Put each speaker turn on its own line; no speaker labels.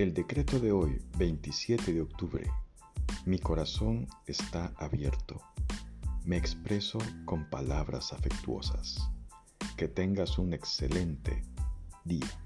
El decreto de hoy, 27 de octubre. Mi corazón está abierto. Me expreso con palabras afectuosas. Que tengas un excelente día.